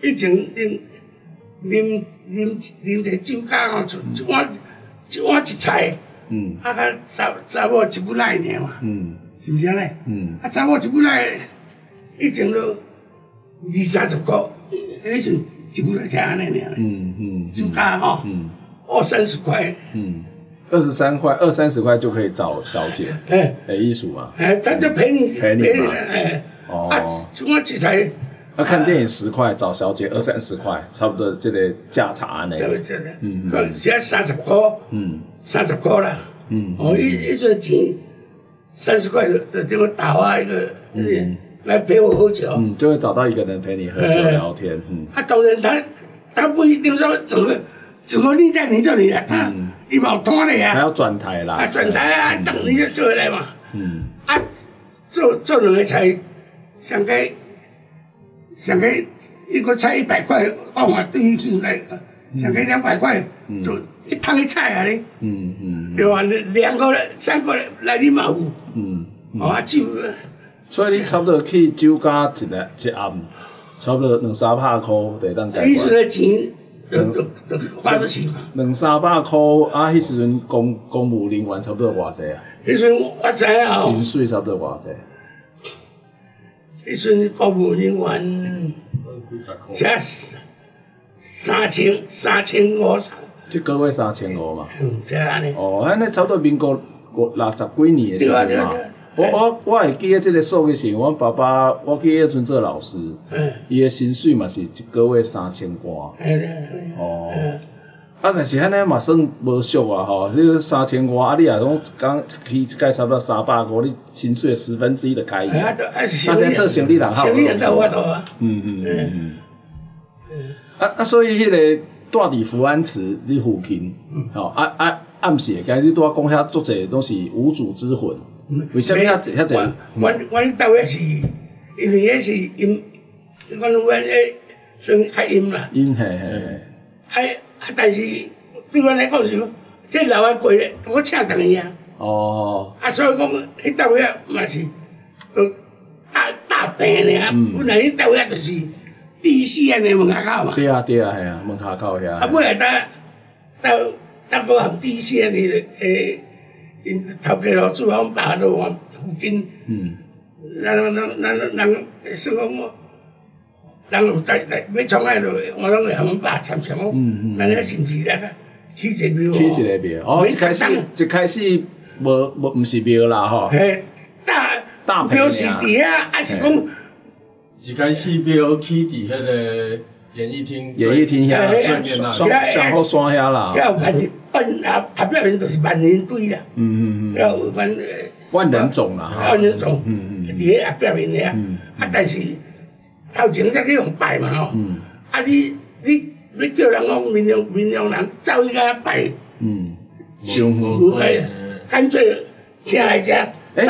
以前因啉啉啉者酒家哦，一碗一碗一菜，嗯。啊，甲查查某一不赖尔嘛，嗯。是毋是安尼？嗯。啊，查某一不赖，以前都二三十箍，迄阵一不赖才安尼尔。嗯嗯。酒家吼，嗯。二三十块，嗯，二十三块，二三十块就可以找小姐，哎。哎，艺术嘛。哎，他就陪你陪你嘛。哎，哦。啊，一碗一菜，那看电影十块，找小姐二三十块，差不多这个价差呢。嗯，现在三十块，嗯。三十块啦，嗯哦，一一阵钱三十块的的这个打发一个，嗯，来陪我喝酒，嗯，就会找到一个人陪你喝酒哎聊天。嗯。啊，当然他他不一定说整个整个立在你这里啊，他一毛多的还呀，要转台啦。啊，转台啊，等你就坐回来嘛，嗯。啊，做做两个菜，上个上个一个菜一百块，我嘛对于现在上个两百块，就一汤的菜啊你，嗯嗯对吧？两个人三个人来你嘛有，嗯，哦啊酒，所以你差不多去酒家一日一暗，差不多两三百块就当解决。迄时的钱都都都花得起嘛。两三百块啊，迄时阵公公务人员差不多偌济啊？迄阵我知影吼薪，水差不多偌济？迄阵公务人员几十块，才三千三千五，一个月三千五嘛。嗯，才安尼。哦，安尼差不多民国五六十几年的时阵嘛。我我我会记得这个数据是，我爸爸我记得迄阵做老师，嗯，伊的薪水嘛是一个月三千外。哎对哦，啊，但是安尼嘛算无俗啊吼，你三千外，啊你啊拢讲去一届差不多三百五，你薪水的十分之一就开去。啊，做生意人好生意人都有法度啊。嗯嗯嗯嗯。啊啊，所以迄个住伫福安祠你附近，吼啊啊暗时会惊你拄啊讲遐足济拢是无主之魂，为什么遐遐济？我我到遐是，因为遐是阴，我拢阮迄算较阴啦。因嘿嘿嘿，啊啊，但是对阮来讲是，这老外过咧，我请等伊啊。哦，啊，所以讲，迄到遐嘛是，呃，大大病尔。本来迄到遐就是地死安尼门下口嘛。对啊对啊，嘿啊，门口遐啊，遐，尾来到到到个行地死安尼诶，因头家老主阮爸都往附近，嗯，人人人人人算讲，人有在来要创爱就，我拢会向阮爸参详讲，咱遐是毋是那个起一个庙？起一个庙，哦，一开始一开始无无毋是庙啦吼，嘿，大大坪庙是伫遐，还是讲？一开始庙起伫迄个演艺厅，演艺厅遐嘿对面那上里，上后山遐啦，人万啊，下边面就是万人堆啦，嗯嗯嗯，要万万人冢啦，哈万人种，嗯嗯伫迄下边面咧，啊，但是头前才去用拜嘛吼，啊，你你你叫人讲民雄民雄人走去遐拜，嗯，伤远。有诶，干脆请来遮诶，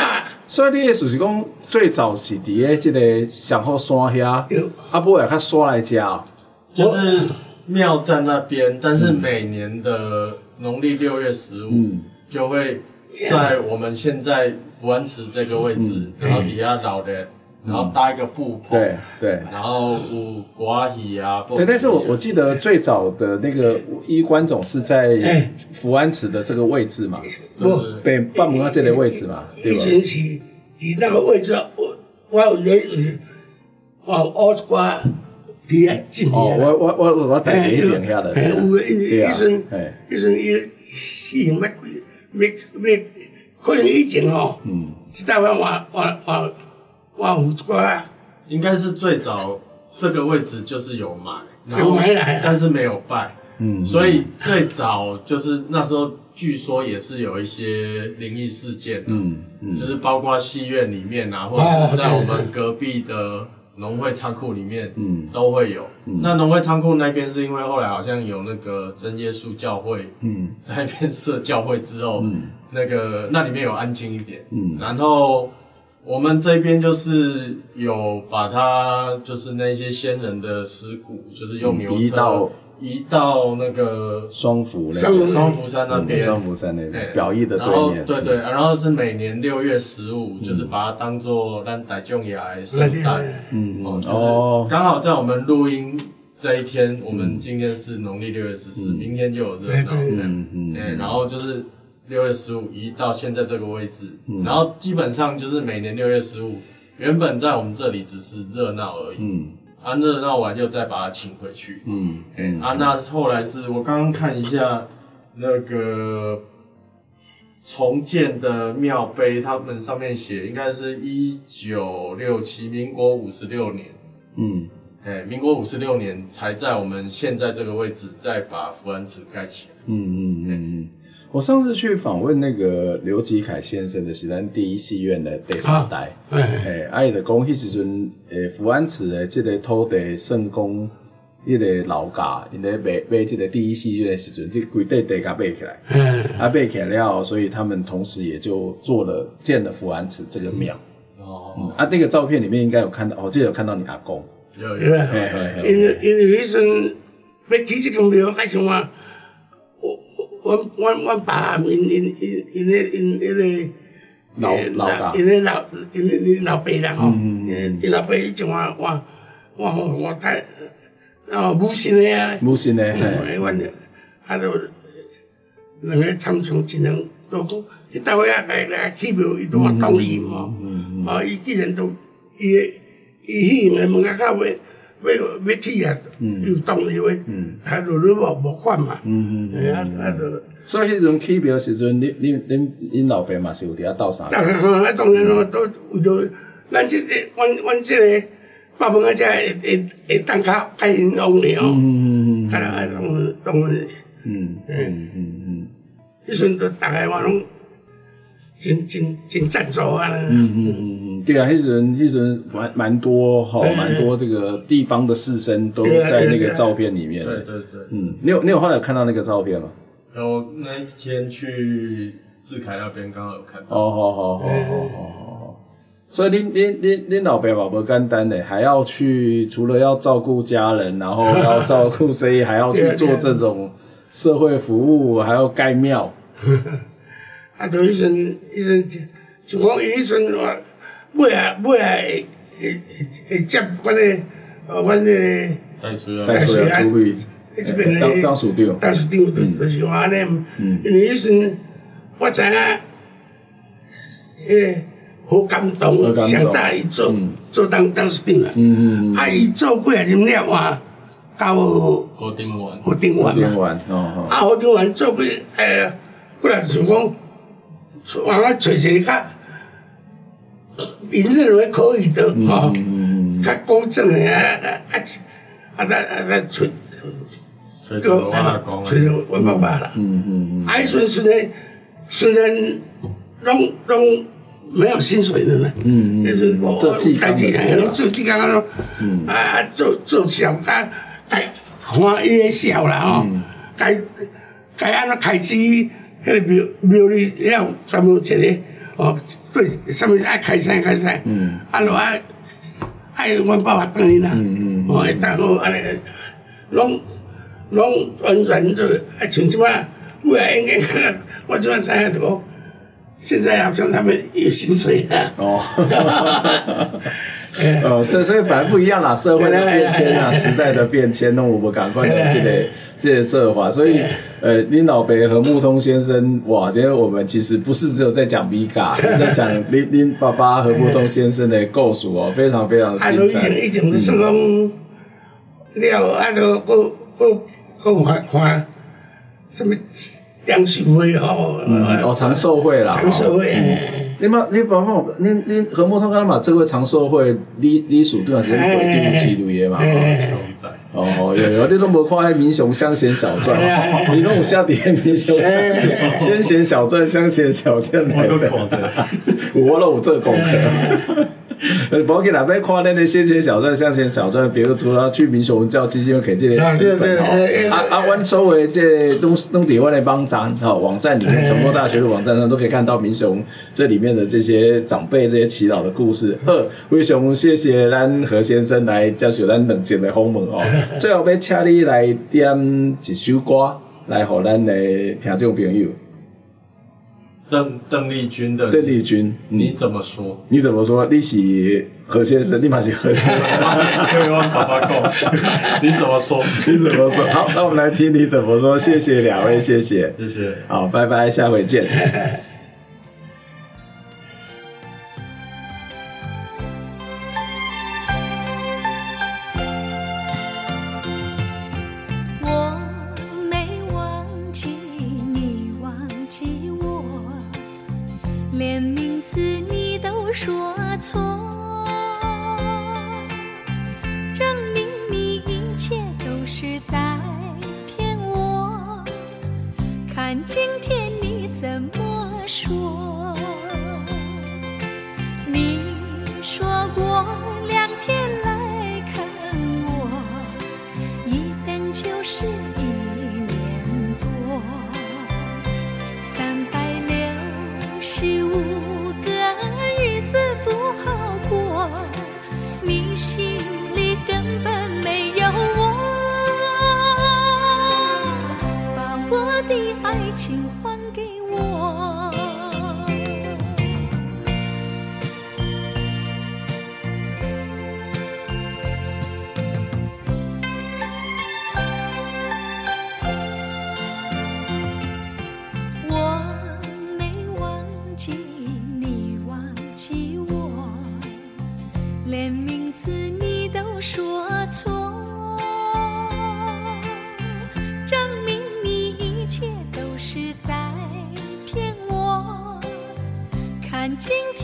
所以你意思是讲，最早是伫咧即个上后山遐，对啊，尾来较山来遮。就是庙在那边，但是每年的农历六月十五嗯。就会在我们现在福安祠这个位置，然后底下老的，然后搭一个布棚，对对。然后有瓜喜啊，对，但是我我记得最早的那个衣冠冢是在哎。福安祠的这个位置嘛，不。北半门啊这个位置嘛，对吧？以前是伫那个位置，我我有咧，我有学哦，去我我我我大家迄边遐的，嘿有诶，因为对啊迄阵嘿迄阵伊伊用要要要，可能以前吼，嗯，即台湾我我我我有一寡应该是最早这个位置就是有买，然有后买来啊但是没有拜，嗯。所以最早就是那时候据说也是有一些灵异事件、啊，嗯嗯。就是包括戏院里面啊，或者是在我们隔壁的农会仓库里面，嗯。都会有。那农会仓库那边是因为后来好像有那个真耶稣教会，嗯。在那边设教会之后，嗯。那个那里面有安静一点，嗯。然后我们这边就是有把它就是那些先人的尸骨，就是用牛车移到那个双福那双边，双福山那边，双福山那边对表意的对面，对对，然后是每年六月十五，就是把它当做咱傣众牙的圣诞，嗯哦，哦。就是刚好在我们录音这一天，我们今天是农历六月十四，明天就有热闹，嗯嗯，然后就是六月十五移到现在这个位置，然后基本上就是每年六月十五，原本在我们这里只是热闹而已，嗯，啊热闹完又再把他请回去，嗯，嗯啊那后来是我刚刚看一下那个。重建的庙碑，他们上面写应该是一九六七，民国五十六年。嗯，哎、欸，民国五十六年才在我们现在这个位置再把福安祠盖起来。嗯嗯嗯嗯。我上次去访问那个刘吉凯先生的是咱第一戏院的第三代。哎哎，阿伊的讲，迄时阵，诶，福安祠的这个土地圣公。迄个老家，因咧买买这个第一戏院的时阵，这规块地甲买起来，啊买起来了，所以他们同时也就做了建了福安祠这个庙。哦、嗯，啊，那个照片里面应该有看到，我记得有看到你阿公。有有。因为因为迄阵要起这个庙，开始我我我我我爸因因因因咧因因咧老老家，因咧老因因老爸啦吼，因老爸以前我我我我太。哦，母亲诶啊，母亲的，哎，阮着，啊，都两个参详尽量都讲，一到位啊来来起庙，伊都话同意嘛，哦，伊既然都伊伊起个门口到尾要要起啊，又同意话，他就你无无款嘛，哎啊啊就，所以迄阵起庙时阵，恁恁恁恁老爸嘛是有伫遐斗相。共，啊，当然咯，都为着咱即个，阮阮即个。爸爸个只会会会当较较英勇的哦，看来拢拢，嗯嗯嗯嗯，迄阵都大概话拢真真真赞助啊，嗯嗯嗯嗯，对啊，迄阵迄阵蛮蛮多哈，蛮多这个地方的士绅都在那个照片里面，对对对，嗯，你有你有后来有看到那个照片吗？有那一天去志凯那边刚好有看到，哦好好好好好好。所以您您您您老爸嘛无简单嘞，还要去除了要照顾家人，然后 [laughs] 要照顾生意，还要去做这种社会服务，还要盖庙。[laughs] 啊，就迄阵迄阵，就讲伊迄阵话，尾啊尾啊会会会接阮个，呃，阮个代书啊，代书啊，出去，这边个当属长，当属长就就是话安尼，因为迄阵我知影，诶。好感动，上早伊做做当当时长啊，啊伊做几啊年了哇，到和定湾，和定湾嘛，啊和定湾做几诶，过来想讲，往我找些较，认认为可以的吼，较公正诶啊啊啊啊啊找，找我阿公，找我爸爸啦，啊伊阵时呢，虽然拢拢。没有薪水的呢，嗯嗯，就是我做自己干的，做自己干咯，啊做做小，啊该花也小了哦，该该按照开支，迄个庙庙里要专门一个哦，对，什么爱开山开山，嗯，啊落爱爱阮爸爸等你啦，嗯嗯，哦，然后安尼，拢拢完全就啊像即摆，未来应该我即摆知影就讲。现在好像他们有薪水啊。哦，[laughs] 哦，所以所以反正不一样啦，[laughs] 社会的变迁啊，时代的变迁，那我们赶快来 [laughs] 这个这个这话。所以，呃，林老伯和木通先生，哇，今天我们其实不是只有在讲米嘎，在讲林林爸爸和木通先生的故事哦，非常非常的精彩。以前以前是讲了，啊，都各各各花花什么？长寿会吼，哦，长寿会啦，长寿会。你嘛，你把我，你你何莫通刚刚嘛，这个长寿会，你你属段时间规定记录的嘛？哦，有有，你都无看迄《民雄乡贤小传》，你拢有写伫《民雄乡贤先贤小传》《乡贤小传》来的，我拢有这功课。呃，[laughs] 不要紧啦，别看那个先贤小传、乡贤小传，比如除了去民雄文教基金会给这些资本哦。啊啊，阮所谓这东东底外的帮站哈，网站里面，成功大学的网站上都可以看到民雄这里面的这些长辈这些祈祷的故事。[laughs] 呵，非常谢谢咱何先生来接受咱两节的访问哦。[laughs] 最后要请你来点一首歌，来给咱的听众朋友。邓邓丽君的邓丽君，你怎么说？你怎么说？你是何先生，立马是何先生。可以问爸爸讲，你怎么说？你怎么说？好，那我们来听你怎么说。谢谢两位，谢谢，谢谢。好，拜拜，下回见。[laughs] 今天。